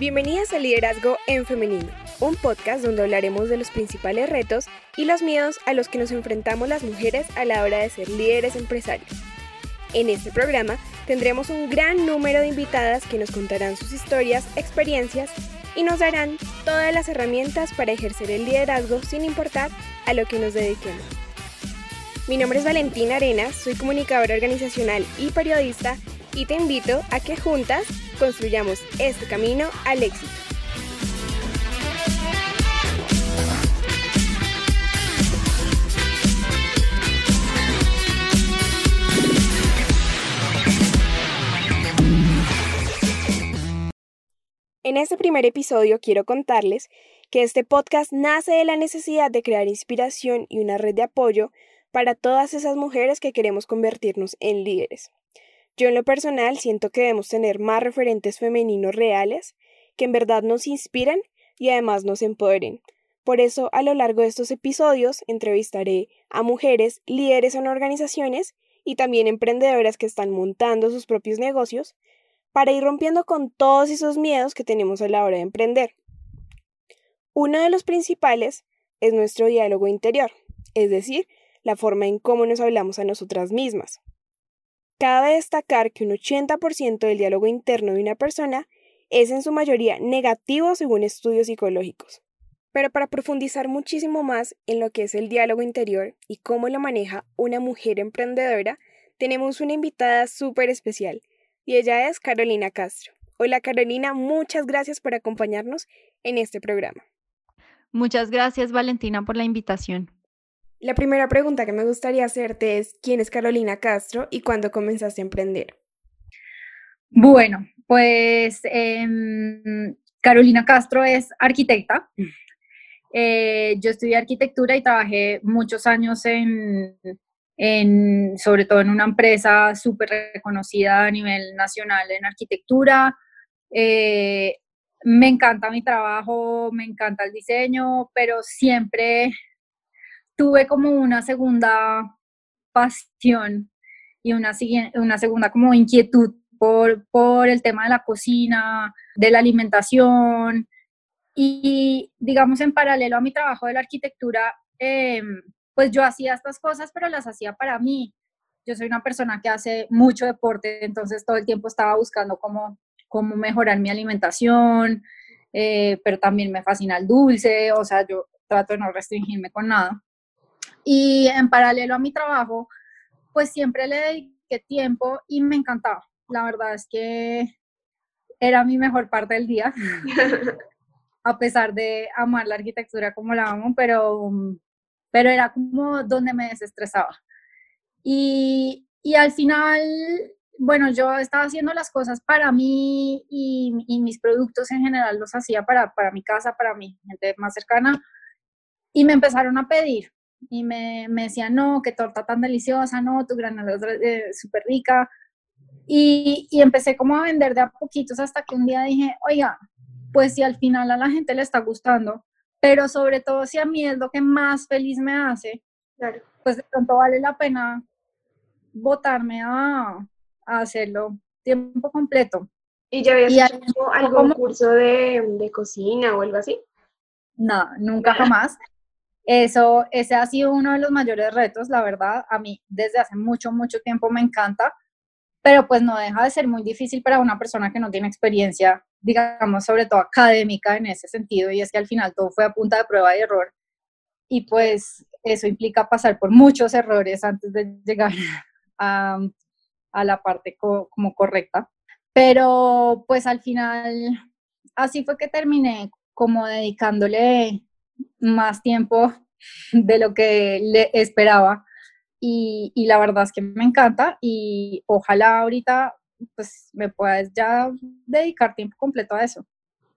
Bienvenidas a Liderazgo en Femenino, un podcast donde hablaremos de los principales retos y los miedos a los que nos enfrentamos las mujeres a la hora de ser líderes empresarios. En este programa tendremos un gran número de invitadas que nos contarán sus historias, experiencias y nos darán todas las herramientas para ejercer el liderazgo sin importar a lo que nos dediquemos. Mi nombre es Valentina Arenas, soy comunicadora organizacional y periodista y te invito a que juntas construyamos este camino al éxito. En este primer episodio quiero contarles que este podcast nace de la necesidad de crear inspiración y una red de apoyo para todas esas mujeres que queremos convertirnos en líderes. Yo en lo personal siento que debemos tener más referentes femeninos reales que en verdad nos inspiren y además nos empoderen. Por eso, a lo largo de estos episodios, entrevistaré a mujeres líderes en organizaciones y también emprendedoras que están montando sus propios negocios para ir rompiendo con todos esos miedos que tenemos a la hora de emprender. Uno de los principales es nuestro diálogo interior, es decir, la forma en cómo nos hablamos a nosotras mismas. Cabe destacar que un 80% del diálogo interno de una persona es en su mayoría negativo según estudios psicológicos. Pero para profundizar muchísimo más en lo que es el diálogo interior y cómo lo maneja una mujer emprendedora, tenemos una invitada súper especial y ella es Carolina Castro. Hola Carolina, muchas gracias por acompañarnos en este programa. Muchas gracias Valentina por la invitación. La primera pregunta que me gustaría hacerte es, ¿quién es Carolina Castro y cuándo comenzaste a emprender? Bueno, pues em, Carolina Castro es arquitecta. Eh, yo estudié arquitectura y trabajé muchos años en, sobre todo en una empresa súper reconocida a nivel nacional en arquitectura. Eh, me encanta mi trabajo, me encanta el diseño, pero siempre tuve como una segunda pasión y una, una segunda como inquietud por, por el tema de la cocina, de la alimentación y digamos en paralelo a mi trabajo de la arquitectura, em, pues yo hacía estas cosas, pero las hacía para mí. Yo soy una persona que hace mucho deporte, entonces todo el tiempo estaba buscando cómo, cómo mejorar mi alimentación, eh, pero también me fascina el dulce, o sea, yo trato de no restringirme con nada. Y en paralelo a mi trabajo, pues siempre le dediqué tiempo y me encantaba. La verdad es que era mi mejor parte del día, a pesar de amar la arquitectura como la amo, pero, pero era como donde me desestresaba. Y, y al final, bueno, yo estaba haciendo las cosas para mí y, y, mis productos en general los hacía para, para mi casa, para mi gente más cercana, y me empezaron a pedir y me, me decían, no, qué torta tan deliciosa, no, tu granola es eh, súper rica. Y, y, empecé como a vender de a poquitos hasta que un día dije, oiga, pues si al final a la gente le está gustando, pero sobre todo si a mí es lo que más feliz me hace, pues de pronto vale la pena votarme a, a hacerlo tiempo completo. ¿Y ya habías hecho algún curso de, de, cocina o algo así? No, nunca jamás. Eso, ese ha sido uno de los mayores retos, la verdad. A mí desde hace mucho, mucho tiempo me encanta, pero pues no deja de ser muy difícil para una persona que no tiene experiencia, digamos, sobre todo académica en ese sentido, y es que al final todo fue a punta de prueba y error. Y pues eso implica pasar por muchos errores antes de llegar a, la parte como correcta. Pero pues al final así fue que terminé como dedicándole más tiempo de lo que le esperaba y, y, la verdad es que me encanta y ojalá ahorita pues me puedas ya dedicar tiempo completo a eso.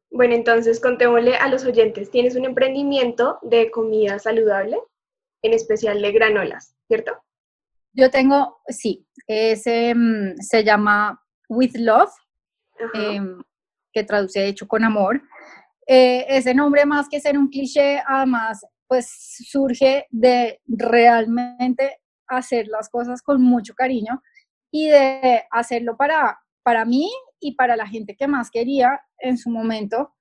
Bueno, entonces contémosle a los oyentes, tienes un emprendimiento de comida saludable, en especial de granolas, ¿cierto? Yo tengo, sí, ese mm, se llama With Love, em, que traduce de hecho con amor. Eh, ese nombre más que ser un cliché, además, pues surge de realmente hacer las cosas con mucho cariño y de hacerlo para, para mí y para la gente que más quería en su momento.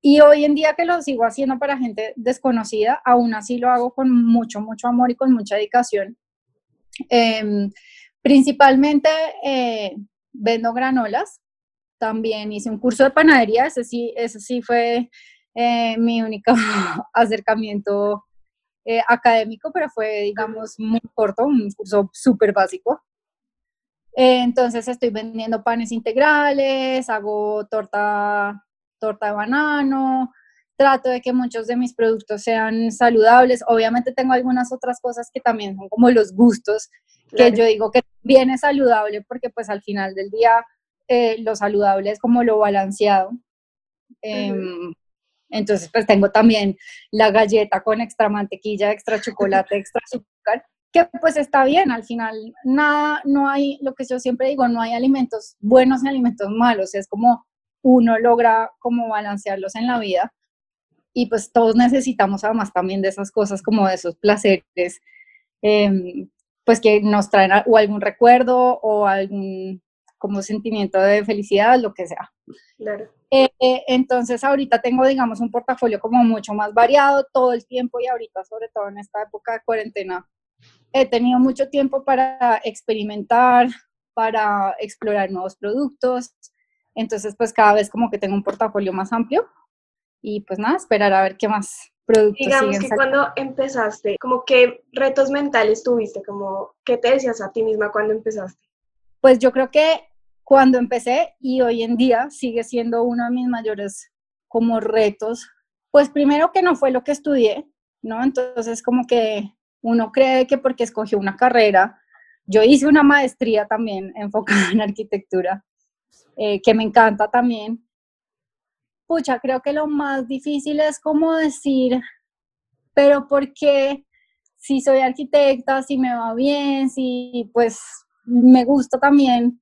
Y hoy en día que lo sigo haciendo para gente desconocida, aún así lo hago con mucho, mucho amor y con mucha dedicación. Em, principalmente eh, vendo granolas. También hice un curso de panadería, ese sí, ese sí fue eh, mi único acercamiento eh, académico, pero fue, digamos, muy corto, un curso súper básico. entonces estoy vendiendo panes integrales, hago torta torta de banano, trato de que muchos de mis productos sean saludables. Obviamente tengo algunas otras cosas que también son como los gustos, que yo digo que viene saludable porque pues al final del día eh, lo saludable es como lo balanceado. Em, entonces pues tengo también la galleta con extra mantequilla, extra chocolate, extra azúcar, que pues está bien, al final nada, no hay, lo que yo siempre digo, no hay alimentos buenos ni alimentos malos, es como uno logra como balancearlos en la vida. Y pues todos necesitamos además también de esas cosas como de esos placeres, em, pues que nos traen o algún recuerdo o algún como sentimiento de felicidad, lo que sea. Claro. Eh, eh, entonces ahorita tengo, digamos, un portafolio como mucho más variado todo el tiempo y ahorita, sobre todo en esta época de cuarentena, he tenido mucho tiempo para experimentar, para explorar nuevos productos, entonces, pues cada vez como que tengo un portafolio más amplio y pues nada, esperar a ver qué más productos Digamos que cuando empezaste, como qué retos mentales tuviste, como qué te decías a ti misma cuando empezaste. Pues yo creo que cuando empecé y hoy en día sigue siendo uno de mis mayores como retos, pues primero que no fue lo que estudié, ¿no? Entonces como que uno cree que porque escogió una carrera, yo hice una maestría también enfocada en arquitectura, eh, que me encanta también. Pucha, creo que lo más difícil es como decir, pero ¿por qué si soy arquitecta, si me va bien, si pues me gusta también,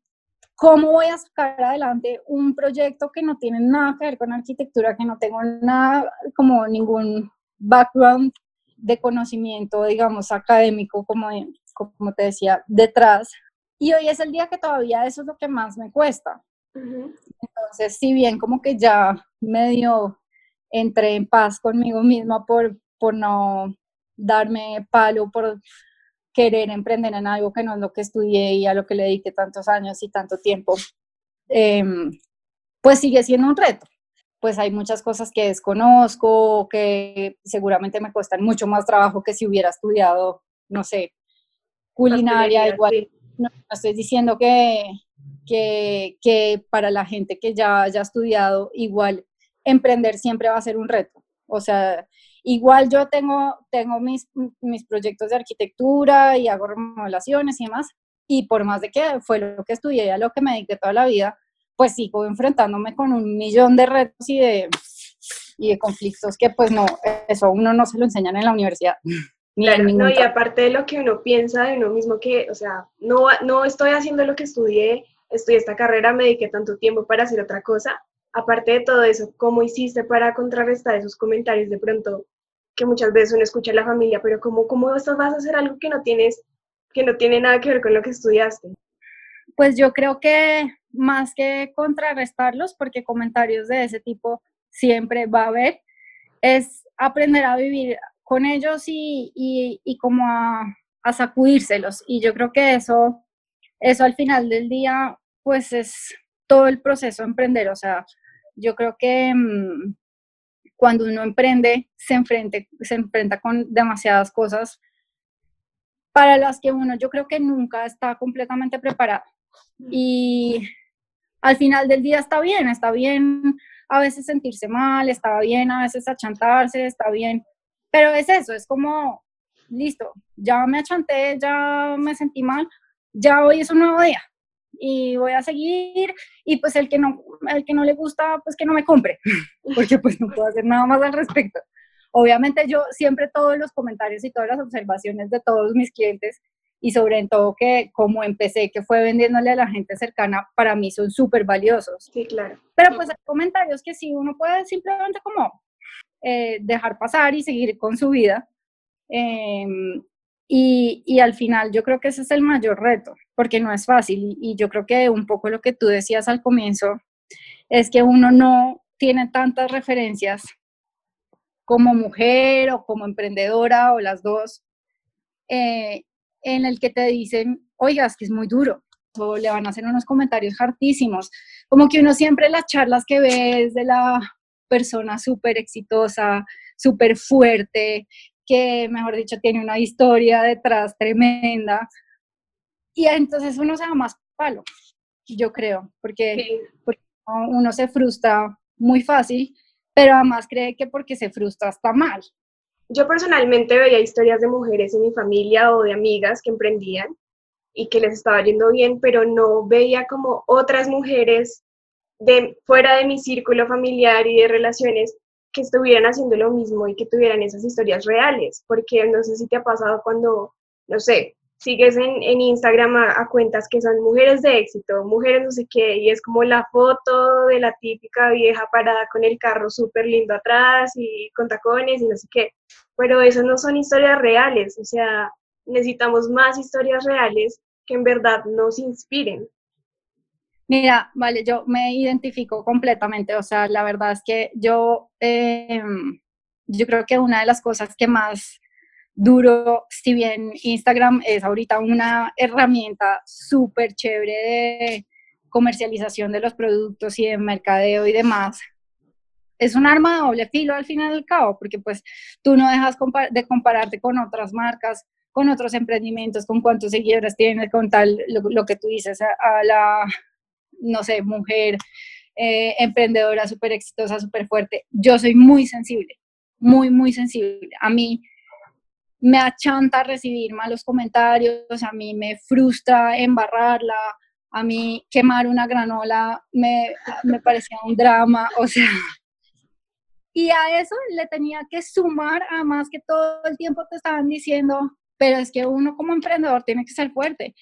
¿cómo voy a sacar adelante un proyecto que no tiene nada que ver con arquitectura, que no tengo nada, como ningún background de conocimiento, digamos, académico, como, como te decía, detrás? Y hoy es el día que todavía eso es lo que más me cuesta. Entonces, si bien como que ya medio entré en paz conmigo misma por, por no darme palo, por querer emprender en algo que no es lo que estudié y a lo que le dediqué tantos años y tanto tiempo, em, pues sigue siendo un reto. Pues hay muchas cosas que desconozco, que seguramente me cuestan mucho más trabajo que si hubiera estudiado, no sé, culinaria, igual. no estoy diciendo que, que, para la gente que ya haya estudiado, igual emprender siempre va a ser un reto. O sea, igual yo tengo, tengo mis, mis proyectos de arquitectura y hago remodelaciones y demás, y por más de que fue lo que estudié, a lo que me dediqué toda la vida, pues sigo enfrentándome con un millón de retos y de, y de conflictos que pues no, eso uno no se lo enseñan en la universidad. Claro, no, y aparte de lo que uno piensa de uno mismo que, o sea, no, no estoy haciendo lo que estudié, estudié esta carrera, me dediqué tanto tiempo para hacer otra cosa. Aparte de todo eso, ¿cómo hiciste para contrarrestar esos comentarios de pronto que muchas veces uno escucha a la familia, pero ¿cómo, cómo vas a hacer algo que no tienes, que no tiene nada que ver con lo que estudiaste? Pues yo creo que más que contrarrestarlos, porque comentarios de ese tipo siempre va a haber, es aprender a vivir con ellos y, y, y como a, a, sacudírselos. Y yo creo que eso, eso al final del día pues es todo el proceso de emprender. O sea, yo creo que mm, cuando uno emprende se, enfrente, se enfrenta con demasiadas cosas para las que uno yo creo que nunca está completamente preparado. Y al final del día está bien, está bien a veces sentirse mal, está bien a veces achantarse, está bien, pero es eso, es como, listo, ya me achanté, ya me sentí mal, ya hoy es un nuevo día, y voy a seguir y pues el que no el que no le gusta pues que no me compre porque pues no puedo hacer nada más al respecto. Obviamente yo siempre todos los comentarios y todas las observaciones de todos mis clientes y sobre todo que como empecé que fue vendiéndole a la gente cercana para mí son súper valiosos. Sí claro. Pero pues hay comentarios que sí uno puede simplemente como eh, dejar pasar y seguir con su vida em, y, y, al final yo creo que ese es el mayor reto, porque no es fácil. Y, yo creo que un poco lo que tú decías al comienzo es que uno no tiene tantas referencias como mujer o como emprendedora o las dos, eh, en el que te dicen, oigas, que es muy duro, o le van a hacer unos comentarios hartísimos, como que uno siempre las charlas que ve es de la persona súper exitosa, súper fuerte, que, mejor dicho, tiene una historia detrás tremenda. Y entonces uno se da más palo, yo creo, porque, uno se frustra muy fácil, pero además cree que porque se frustra está mal. Yo personalmente veía historias de mujeres en mi familia o de amigas que emprendían y que les estaba yendo bien, pero no veía como otras mujeres de fuera de mi círculo familiar y de relaciones que estuvieran haciendo lo mismo y que tuvieran esas historias reales, porque no sé si te ha pasado cuando, no sé, sigues en, en Instagram a, cuentas que son mujeres de éxito, mujeres no sé qué, y es como la foto de la típica vieja parada con el carro súper lindo atrás y con tacones y no sé qué, pero eso no son historias reales, o sea, necesitamos más historias reales que en verdad nos inspiren. Mira, vale, yo me identifico completamente, o sea, la verdad es que yo, em, yo creo que una de las cosas que más duro, si bien Instagram es ahorita una herramienta súper chévere de comercialización de los productos y de mercadeo y demás, es un arma de doble filo al final del cabo, porque pues tú no dejas de compararte con otras marcas, con otros emprendimientos, con cuántos seguidores tienes, con tal, lo, que tú dices, a la no sé, mujer, eh, emprendedora súper exitosa, súper fuerte. Yo soy muy sensible, muy, muy sensible. A mí me achanta recibir malos comentarios, a mí me frustra embarrarla, a mí quemar una granola me, me parecía un drama, o sea, y a eso le tenía que sumar, además que todo el tiempo te estaban diciendo, pero es que uno como emprendedor tiene que ser fuerte,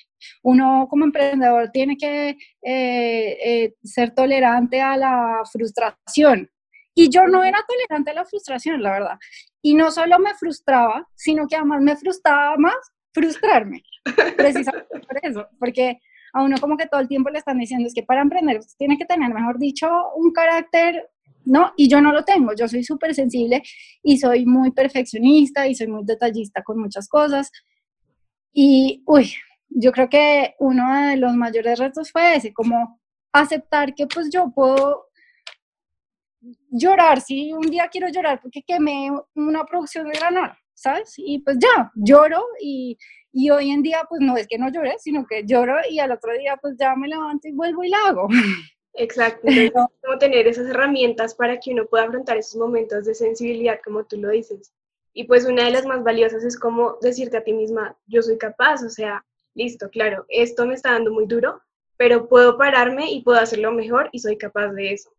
uno como emprendedor tiene que eh, eh, ser tolerante a la frustración. Y yo no era tolerante a la frustración, la verdad. Y no solo me frustraba, sino que además me frustraba más frustrarme, precisamente por eso, porque a uno como que todo el tiempo le están diciendo es que para emprender tiene que tener, mejor dicho, un carácter ¿no? Y yo no lo tengo, yo soy súper sensible y soy muy perfeccionista y soy muy detallista con muchas cosas. Y, uy, yo creo que uno de los mayores retos fue ese, como aceptar que pues yo puedo llorar, si un día quiero llorar porque quemé una producción de granola, ¿sabes? Y pues ya, lloro y, y hoy en día pues no es que no llore, sino que lloro y al otro día pues ya me levanto y vuelvo y la hago. Exacto, como tener esas herramientas para que uno pueda afrontar esos momentos de sensibilidad, como tú lo dices. Y pues una de las más valiosas es como decirte a ti misma, yo soy capaz, o sea, listo, claro, esto me está dando muy duro, pero puedo pararme y puedo hacerlo mejor y soy capaz de eso.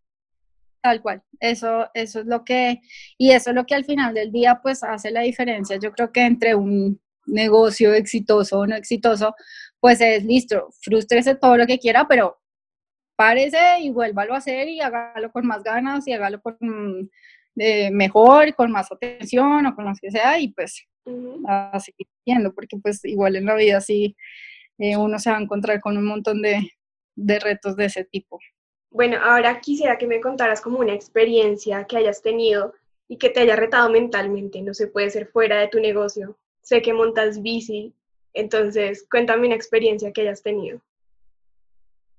Tal cual, eso, eso es lo que, y eso es lo que al final del día pues hace la diferencia. Yo creo que entre un negocio exitoso o no exitoso, pues es listo, frustrese todo lo que quiera, pero párese y vuélvalo a hacer y hágalo con más ganas y hágalo con eh, mejor, con más atención o con lo que sea y pues así a porque pues igual en la vida sí eh, uno se va a encontrar con un montón de, de retos de ese tipo. Bueno, ahora quisiera que me contaras como una experiencia que hayas tenido y que te haya retado mentalmente, no se puede ser fuera de tu negocio. Sé que montas bici, entonces cuéntame una experiencia que hayas tenido.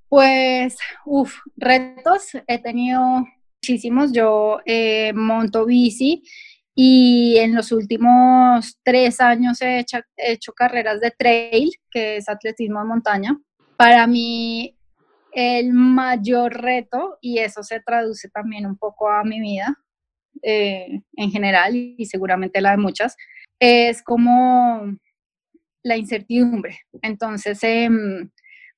Pues, uff, retos he tenido muchísimos. Yo eh, monto bici y en los últimos tres años he hecho, he hecho, carreras de trail, que es atletismo de montaña. Para mí, el mayor reto, y eso se traduce también un poco a mi vida eh, en general y seguramente la de muchas, es como la incertidumbre. Entonces, eh,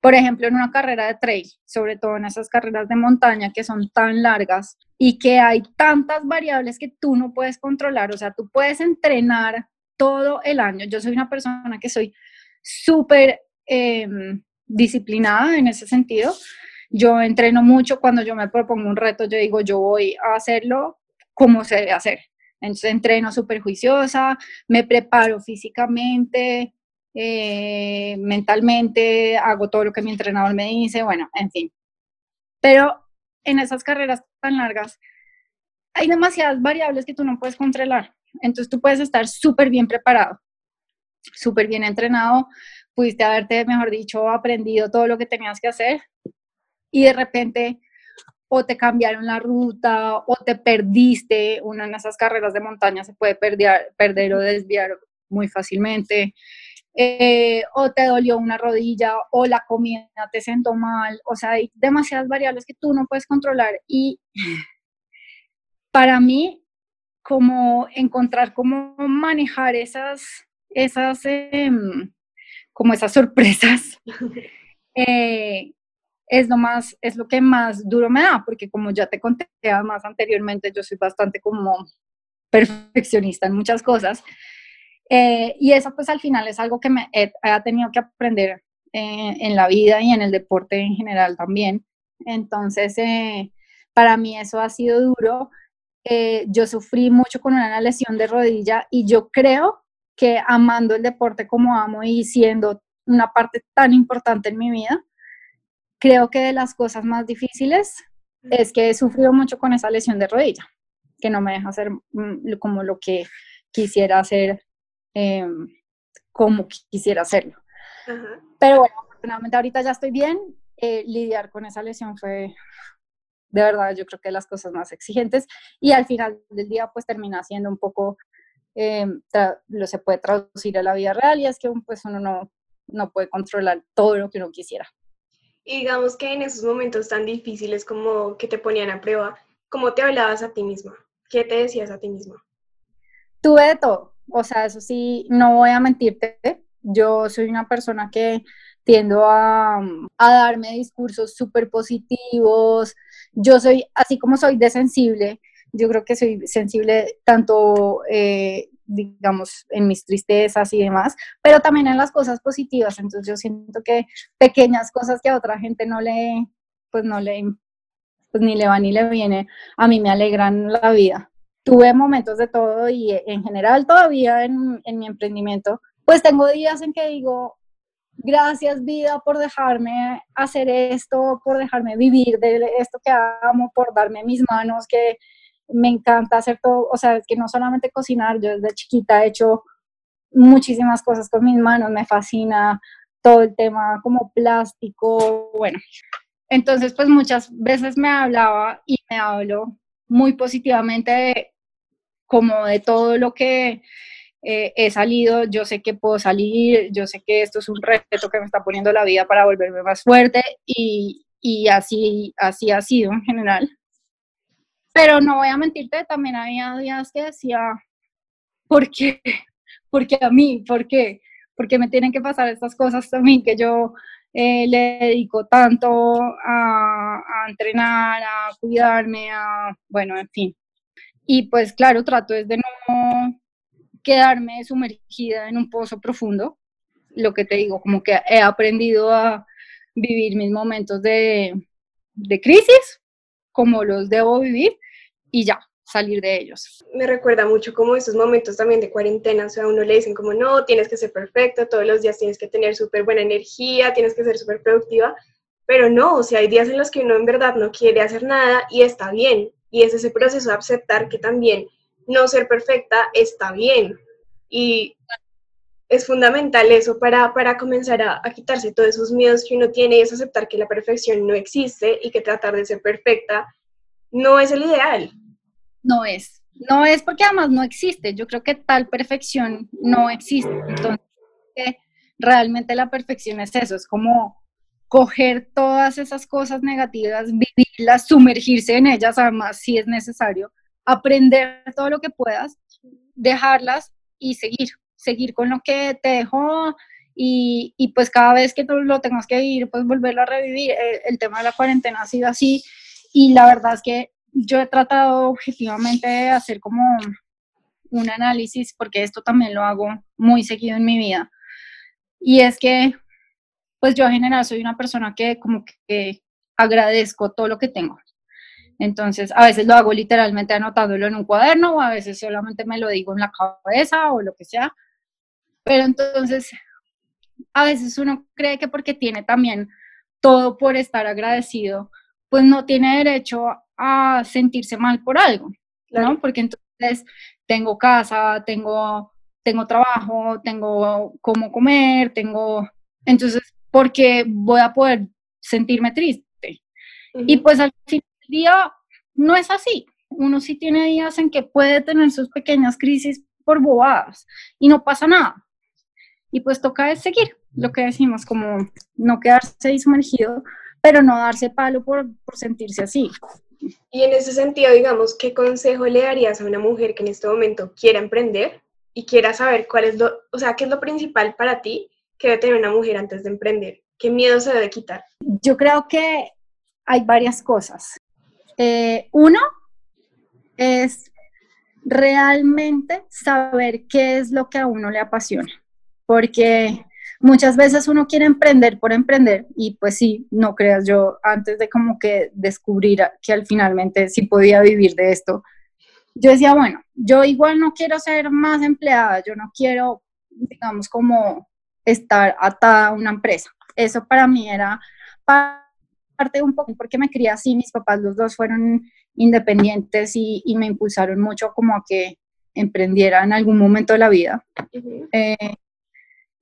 por ejemplo, en una carrera de trail, sobre todo en esas carreras de montaña que son tan largas y que hay tantas variables que tú no puedes controlar, o sea, tú puedes entrenar todo el año. Yo soy una persona que soy súper em, disciplinada en ese sentido. Yo entreno mucho cuando yo me propongo un reto, yo digo, yo voy a hacerlo como se debe hacer. Entonces entreno súper juiciosa, me preparo físicamente, eh, mentalmente, hago todo lo que mi entrenador me dice, bueno, en fin. Pero en esas carreras tan largas hay demasiadas variables que tú no puedes controlar. Entonces tú puedes estar súper bien preparado, súper bien entrenado, pudiste haberte, mejor dicho, aprendido todo lo que tenías que hacer y de repente o te cambiaron la ruta o te perdiste. Una en esas carreras de montaña se puede perder, perder o desviar muy fácilmente. Eh, o te dolió una rodilla o la comida te sentó mal. O sea, hay demasiadas variables que tú no puedes controlar y para mí, como encontrar cómo manejar esas, esas, em, como esas sorpresas, eh, es lo más, es lo que más duro me da, porque como ya te conté más anteriormente, yo soy bastante como perfeccionista en muchas cosas. Eh, y eso pues al final es algo que me he, tenido que aprender eh, en la vida y en el deporte en general también. Entonces, eh, para mí eso ha sido duro. yo sufrí mucho con una lesión de rodilla y yo creo que amando el deporte como amo y siendo una parte tan importante en mi vida, creo que de las cosas más difíciles es que he sufrido mucho con esa lesión de rodilla, que no me deja hacer mm, como lo que quisiera hacer, em, como quisiera hacerlo. Pero bueno, afortunadamente ahorita ya estoy bien. Eh, lidiar con esa lesión fue, de verdad, yo creo que de las cosas más exigentes. Y al final del día, pues termina siendo un poco, em, lo se puede traducir a la vida real y es que pues uno no, no puede controlar todo lo que uno quisiera. Y digamos que en esos momentos tan difíciles como que te ponían a prueba, ¿cómo te hablabas a ti misma? ¿Qué te decías a ti misma? Tuve de todo. O sea, eso sí, no voy a mentirte. Yo soy una persona que tiendo a, a darme discursos súper positivos. Yo soy, así como soy de sensible, yo creo que soy sensible tanto eh, digamos, en mis tristezas y demás, pero también en las cosas positivas. Entonces yo siento que pequeñas cosas que a otra gente no le, pues no le, pues ni le va ni le viene, a mí me alegran la vida. Tuve momentos de todo y en general todavía en, en mi emprendimiento, pues tengo días en que digo, gracias vida por dejarme hacer esto, por dejarme vivir de esto que amo, por darme mis manos, que me encanta hacer todo, o sea, es que no solamente cocinar, yo desde chiquita he hecho muchísimas cosas con mis manos, me fascina todo el tema como plástico, bueno. Entonces, pues muchas veces me hablaba y me hablo muy positivamente de, como de todo lo que eh, he salido, yo sé que puedo salir, yo sé que esto es un reto que me está poniendo la vida para volverme más fuerte y, y así, así ha sido en general. Pero no voy a mentirte, también había días que decía, ¿por qué? Porque a mí, ¿por qué? Porque me tienen que pasar estas cosas también que yo eh, le dedico tanto a, a, entrenar, a cuidarme, a, bueno, en fin. Y pues claro, trato de no quedarme sumergida en un pozo profundo. Lo que te digo, como que he aprendido a vivir mis momentos de, de crisis, como los debo vivir, y ya, salir de ellos. Me recuerda mucho como esos momentos también de cuarentena, o sea, a uno le dicen como, no, tienes que ser perfecto, todos los días tienes que tener súper buena energía, tienes que ser súper productiva, pero no, o sea, hay días en los que uno en verdad no quiere hacer nada y está bien, y es ese proceso de aceptar que también no ser perfecta está bien, y es fundamental eso para, para comenzar a, a quitarse todos esos miedos que uno tiene y es aceptar que la perfección no existe y que tratar de ser perfecta no es el ideal no es. No es porque además no existe. Yo creo que tal perfección no existe. Entonces, realmente la perfección es eso, es como coger todas esas cosas negativas, vivirlas, sumergirse en ellas, además si es necesario, aprender todo lo que puedas, dejarlas y seguir, seguir con lo que te dejó y, y pues cada vez que lo tengas que vivir, pues volverlo a revivir. El, el tema de la cuarentena ha sido así y la verdad es que yo he tratado objetivamente de hacer como un análisis, porque esto también lo hago muy seguido en mi vida. Y es que, pues yo en general soy una persona que como que agradezco todo lo que tengo. Entonces, a veces lo hago literalmente anotándolo en un cuaderno o a veces solamente me lo digo en la cabeza o lo que sea. Pero entonces, a veces uno cree que porque tiene también todo por estar agradecido, pues no tiene derecho a sentirse mal por algo, ¿no? Porque entonces tengo casa, tengo, tengo trabajo, tengo cómo comer, tengo... Entonces, ¿por qué voy a poder sentirme triste? Y pues al fin del día no es así. Uno sí tiene días en que puede tener sus pequeñas crisis por bobadas y no pasa nada. Y pues toca seguir lo que decimos, como no quedarse sumergido, pero no darse palo por, por sentirse así. Y en ese sentido, digamos, ¿qué consejo le darías a una mujer que en este momento quiera emprender y quiera saber cuál es lo, o sea, qué es lo principal para ti que debe tener una mujer antes de emprender? ¿Qué miedo se debe quitar? Yo creo que hay varias cosas. Eh, uno es realmente saber qué es lo que a uno le apasiona, porque muchas veces uno quiere emprender por emprender y pues sí, no creas yo, antes de como que descubrir que al finalmente sí podía vivir de esto, yo decía, bueno, yo igual no quiero ser más empleada, yo no quiero, digamos, como estar atada a una empresa. Eso para mí era parte un poco porque me crié así, mis papás los dos fueron independientes y, me impulsaron mucho como a que emprendiera en algún momento de la vida. Eh,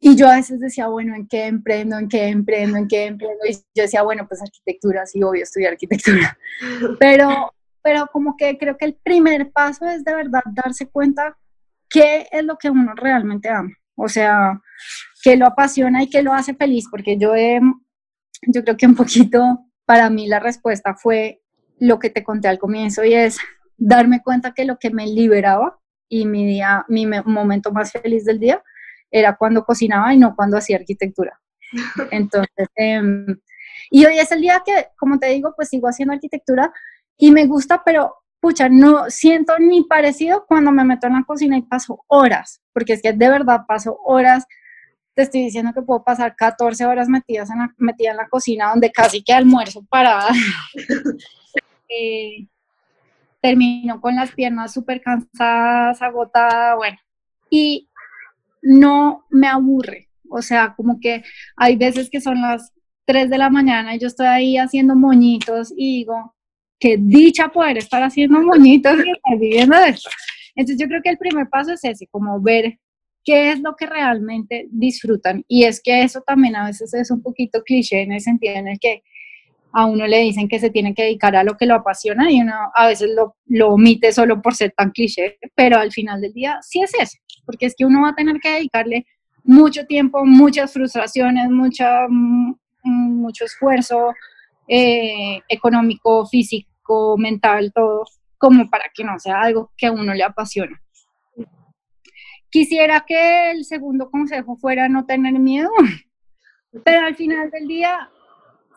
y yo a veces decía, bueno, ¿en qué emprendo? ¿En qué emprendo? ¿En qué emprendo? Y yo decía, bueno, pues arquitectura, sí, obvio, estudiar arquitectura. Pero, pero como que creo que el primer paso es de verdad darse cuenta qué es lo que uno realmente ama. O sea, qué lo apasiona y qué lo hace feliz, porque yo he yo creo que un poquito para mí la respuesta fue lo que te conté al comienzo y es darme cuenta que lo que me liberaba y mi día, mi momento más feliz del día era cuando cocinaba y no cuando hacía arquitectura. Entonces, em, y hoy es el día que, como te digo, pues sigo haciendo arquitectura y me gusta, pero pucha, no siento ni parecido cuando me meto en la cocina y paso horas, porque es que de verdad paso horas te estoy diciendo que puedo pasar 14 horas metidas en la, metida en la cocina donde casi que almuerzo parada. eh, termino con las piernas súper cansadas, agotada, bueno. Y no me aburre. O sea, como que hay veces que son las 3 de la mañana y yo estoy ahí haciendo moñitos y digo, qué dicha poder estar haciendo moñitos y estar viviendo de esto. Entonces yo creo que el primer paso es ese, como ver qué es lo que realmente disfrutan. Y es que eso también a veces es un poquito cliché en el sentido en el que a uno le dicen que se tiene que dedicar a lo que lo apasiona y uno a veces lo, omite solo por ser tan cliché, pero al final del día sí es eso, porque es que uno va a tener que dedicarle mucho tiempo, muchas frustraciones, mucha, mm, mucho esfuerzo eh, económico, físico, mental, todo, como para que no sea algo que a uno le apasiona. Quisiera que el segundo consejo fuera no tener miedo, pero al final del día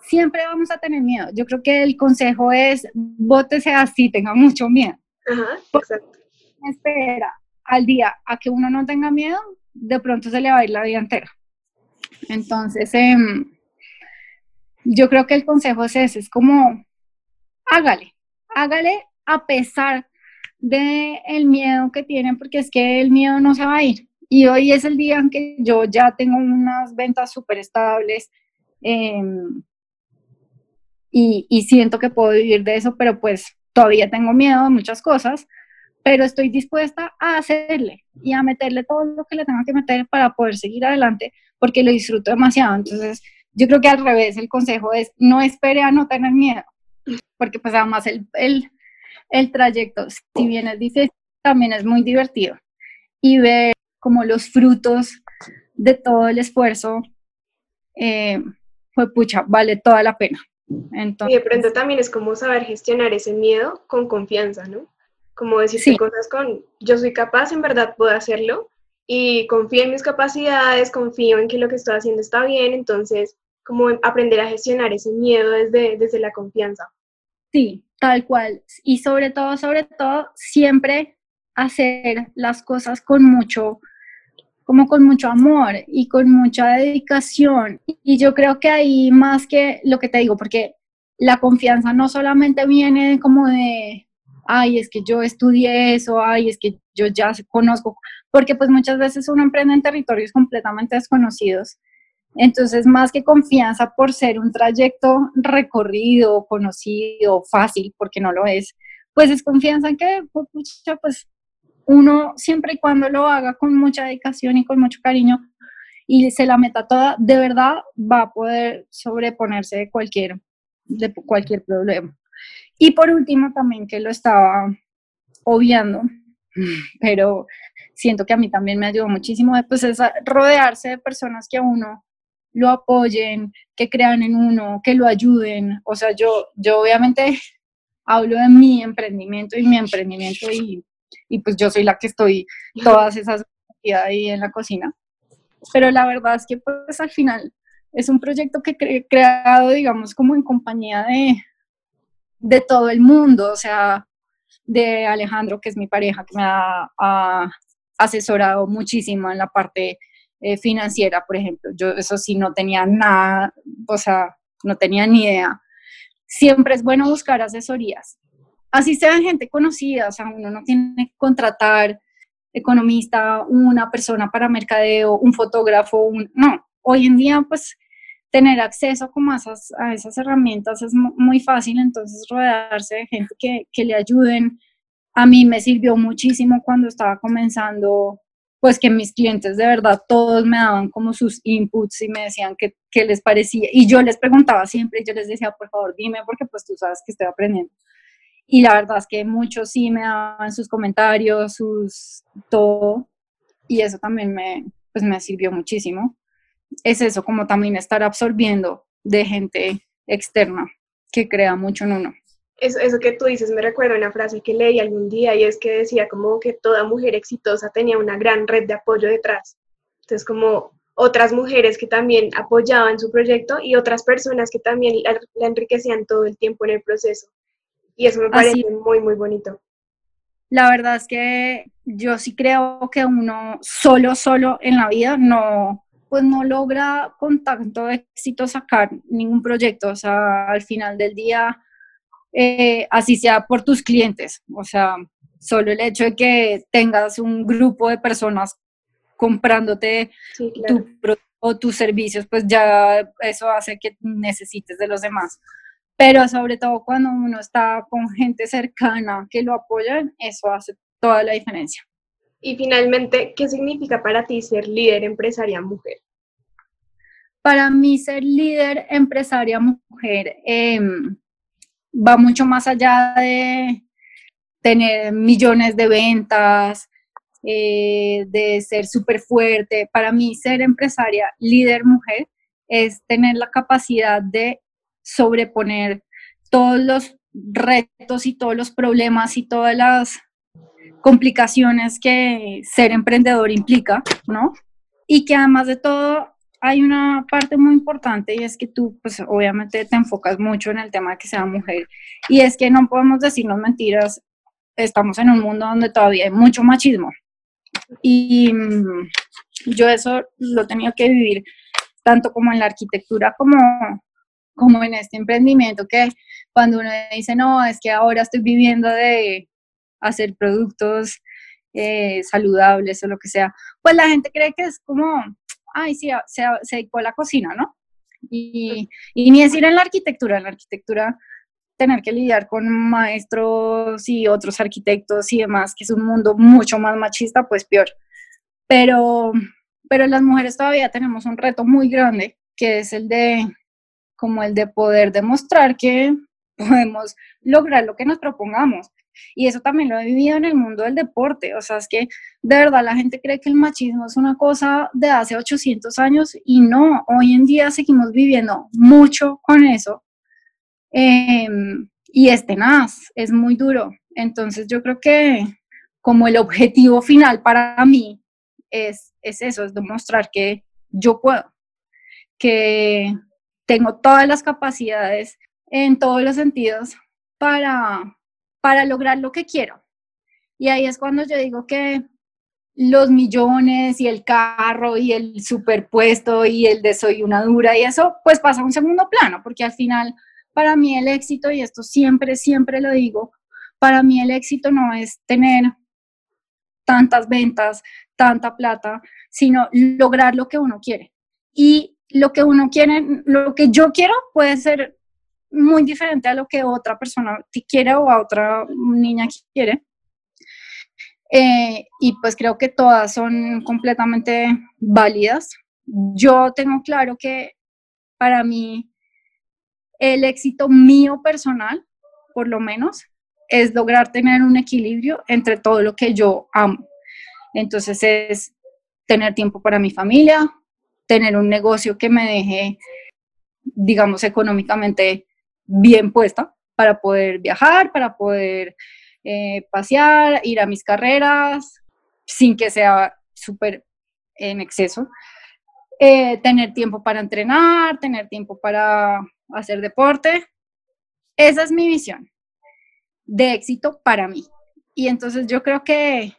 siempre vamos a tener miedo. Yo creo que el consejo es, bótese así, tenga mucho miedo. Ajá, exacto. Espera al día a que uno no tenga miedo, de pronto se le va a ir la vida entera. Entonces, em, yo creo que el consejo es ese, es como, hágale, hágale a pesar de el miedo que tienen, porque es que el miedo no se va a ir. Y hoy es el día en que yo ya tengo unas ventas súper estables em, y, y siento que puedo vivir de eso, pero pues todavía tengo miedo de muchas cosas, pero estoy dispuesta a hacerle y a meterle todo lo que le tenga que meter para poder seguir adelante, porque lo disfruto demasiado. Entonces, yo creo que al revés, el consejo es no espere a no tener miedo, porque pues además el, el, el trayecto, si bien es difícil, también es muy divertido. Y ver como los frutos de todo el esfuerzo, eh, fue pucha, vale toda la pena. Entonces, y de pronto también es como saber gestionar ese miedo con confianza, ¿no? Como decir cosas con, yo soy capaz, en verdad puedo hacerlo, y confío en mis capacidades, confío en que lo que estoy haciendo está bien, entonces como aprender a gestionar ese miedo desde, desde la confianza. Sí, Tal cual. Y sobre todo, sobre todo, siempre hacer las cosas con mucho, como con mucho amor y con mucha dedicación. Y yo creo que ahí más que lo que te digo, porque la confianza no solamente viene como de, ay, es que yo estudié eso, ay, es que yo ya conozco, porque pues muchas veces uno emprende en territorios completamente desconocidos Entonces, más que confianza por ser un trayecto recorrido, conocido, fácil, porque no lo es, pues es confianza en que, pues, uno siempre y cuando lo haga con mucha dedicación y con mucho cariño y se la meta toda, de verdad va a poder sobreponerse de cualquier, de cualquier problema. Y por último, también que lo estaba obviando, pero siento que a mí también me ayudó muchísimo, pues es rodearse de personas que a uno lo apoyen, que crean en uno, que lo ayuden. O sea, yo, yo obviamente hablo de mi emprendimiento y mi emprendimiento y, y pues yo soy la que estoy todas esas ahí en la cocina. Pero la verdad es que pues al final es un proyecto que he creado, digamos, como en compañía de, de todo el mundo, o sea, de Alejandro, que es mi pareja, que me ha asesorado muchísimo en la parte eh, financiera, por ejemplo. Yo eso sí no tenía nada, o sea, no tenía ni idea. Siempre es bueno buscar asesorías. Así sean gente conocida, o sea, uno no tiene que contratar economista, una persona para mercadeo, un fotógrafo, un, no. Hoy en día, pues, tener acceso como a esas, a esas herramientas es muy fácil, entonces rodearse de gente que, que le ayuden. A mí me sirvió muchísimo cuando estaba comenzando pues que mis clientes de verdad todos me daban como sus inputs y me decían qué, les parecía. Y yo les preguntaba siempre yo les decía, por favor, dime porque pues tú sabes que estoy aprendiendo. Y la verdad es que muchos sí me daban sus comentarios, sus todo. Y eso también me, pues me sirvió muchísimo. Es eso, como también estar absorbiendo de gente externa que crea mucho en uno eso, eso que tú dices me recuerda una frase que leí algún día y es que decía como que toda mujer exitosa tenía una gran red de apoyo detrás. Entonces como otras mujeres que también apoyaban su proyecto y otras personas que también la, enriquecían todo el tiempo en el proceso. Y eso me parece muy, muy bonito. La verdad es que yo sí creo que uno solo, solo en la vida no, pues no logra con tanto éxito sacar ningún proyecto. O sea, al final del día eh, así sea por tus clientes. O sea, solo el hecho de que tengas un grupo de personas comprándote tu o tus servicios, pues ya eso hace que necesites de los demás. Pero sobre todo cuando uno está con gente cercana que lo apoyan, eso hace toda la diferencia. Y finalmente, ¿qué significa para ti ser líder empresaria mujer? Para mí ser líder empresaria mujer eh, va mucho más allá de tener millones de ventas, eh, de ser súper fuerte. Para mí, ser empresaria, líder mujer, es tener la capacidad de sobreponer todos los retos y todos los problemas y todas las complicaciones que ser emprendedor implica, ¿no? Y que además de todo hay una parte muy importante y es que tú, pues obviamente te enfocas mucho en el tema de que sea mujer y es que no podemos decirnos mentiras, estamos en un mundo donde todavía hay mucho machismo y mm, yo eso lo he tenido que vivir tanto como en la arquitectura como, como en este emprendimiento que cuando uno dice, no, es que ahora estoy viviendo de hacer productos eh, saludables o lo que sea, pues la gente cree que es como ay, sí, se, se dedicó a la cocina, ¿no? Y, y ni decir en la arquitectura, en la arquitectura tener que lidiar con maestros y otros arquitectos y demás, que es un mundo mucho más machista, pues peor. Pero, pero las mujeres todavía tenemos un reto muy grande, que es el de, como el de poder demostrar que podemos lograr lo que nos propongamos. Y eso también lo he vivido en el mundo del deporte. O sea, es que de verdad la gente cree que el machismo es una cosa de hace 800 años y no, hoy en día seguimos viviendo mucho con eso. Em, y es tenaz, es muy duro. Entonces yo creo que como el objetivo final para mí es, es eso, es demostrar que yo puedo, que tengo todas las capacidades en todos los sentidos para, para lograr lo que quiero. Y ahí es cuando yo digo que los millones y el carro y el superpuesto y el de soy una dura y eso, pues pasa a un segundo plano, porque al final, para mí el éxito, y esto siempre, siempre lo digo, para mí el éxito no es tener tantas ventas, tanta plata, sino lograr lo que uno quiere. Y lo que uno quiere, lo que yo quiero puede ser muy diferente a lo que otra persona quiere o a otra niña quiere. Eh, y pues creo que todas son completamente válidas. Yo tengo claro que para mí el éxito mío personal, por lo menos, es lograr tener un equilibrio entre todo lo que yo amo. Entonces es tener tiempo para mi familia, tener un negocio que me deje, digamos, económicamente bien puesta para poder viajar, para poder eh, pasear, ir a mis carreras, sin que sea súper en exceso. Eh, tener tiempo para entrenar, tener tiempo para hacer deporte. Esa es mi visión de éxito para mí. Y entonces yo creo que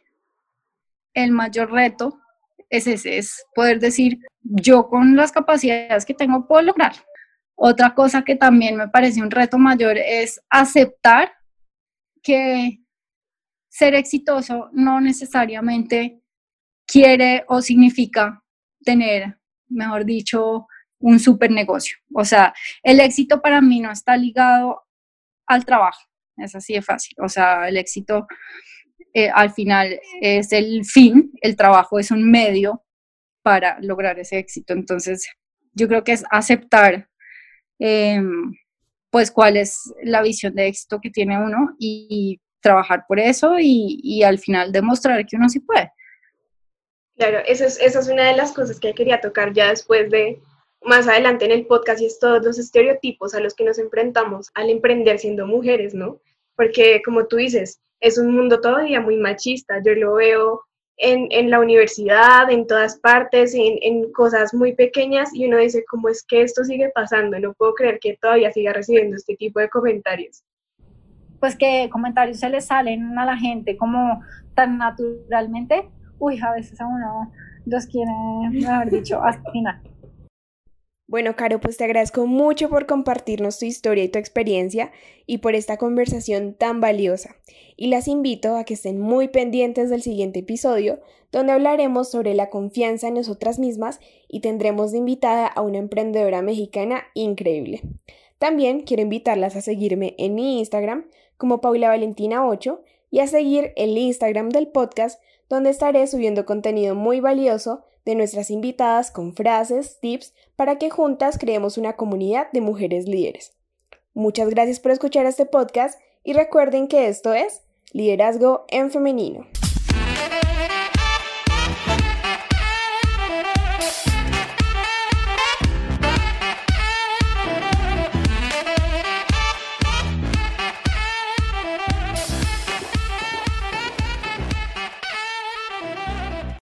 el mayor reto es ese, es poder decir, yo con las capacidades que tengo puedo lograr. Otra cosa que también me parece un reto mayor es aceptar que ser exitoso no necesariamente quiere o significa tener, mejor dicho, un super negocio. O sea, el éxito para mí no está ligado al trabajo, es así de fácil. O sea, el éxito eh, al final es el fin, el trabajo es un medio para lograr ese éxito. Entonces, yo creo que es aceptar em, pues cuál es la visión de éxito que tiene uno y, trabajar por eso y, al final demostrar que uno sí puede. Claro, esa es, esa es una de las cosas que quería tocar ya después de más adelante en el podcast y es todos los estereotipos a los que nos enfrentamos al emprender siendo mujeres, ¿no? Porque como tú dices, es un mundo todavía muy machista. Yo lo veo en, en la universidad, en todas partes, en, en, cosas muy pequeñas y uno dice, ¿cómo es que esto sigue pasando? No puedo creer que todavía siga recibiendo este tipo de comentarios. Pues que comentarios se le salen a la gente como tan naturalmente, uy, a veces a uno los quiere, mejor dicho, hasta final. Bueno, Caro, pues te agradezco mucho por compartirnos tu historia y tu experiencia y por esta conversación tan valiosa. Y las invito a que estén muy pendientes del siguiente episodio, donde hablaremos sobre la confianza en nosotras mismas y tendremos de invitada a una emprendedora mexicana increíble. También quiero invitarlas a seguirme en mi Instagram como Paula Valentina 8 y a seguir el Instagram del podcast, donde estaré subiendo contenido muy valioso de nuestras invitadas con frases, tips, para que juntas creemos una comunidad de mujeres líderes. Muchas gracias por escuchar este podcast y recuerden que esto es Liderazgo en Femenino.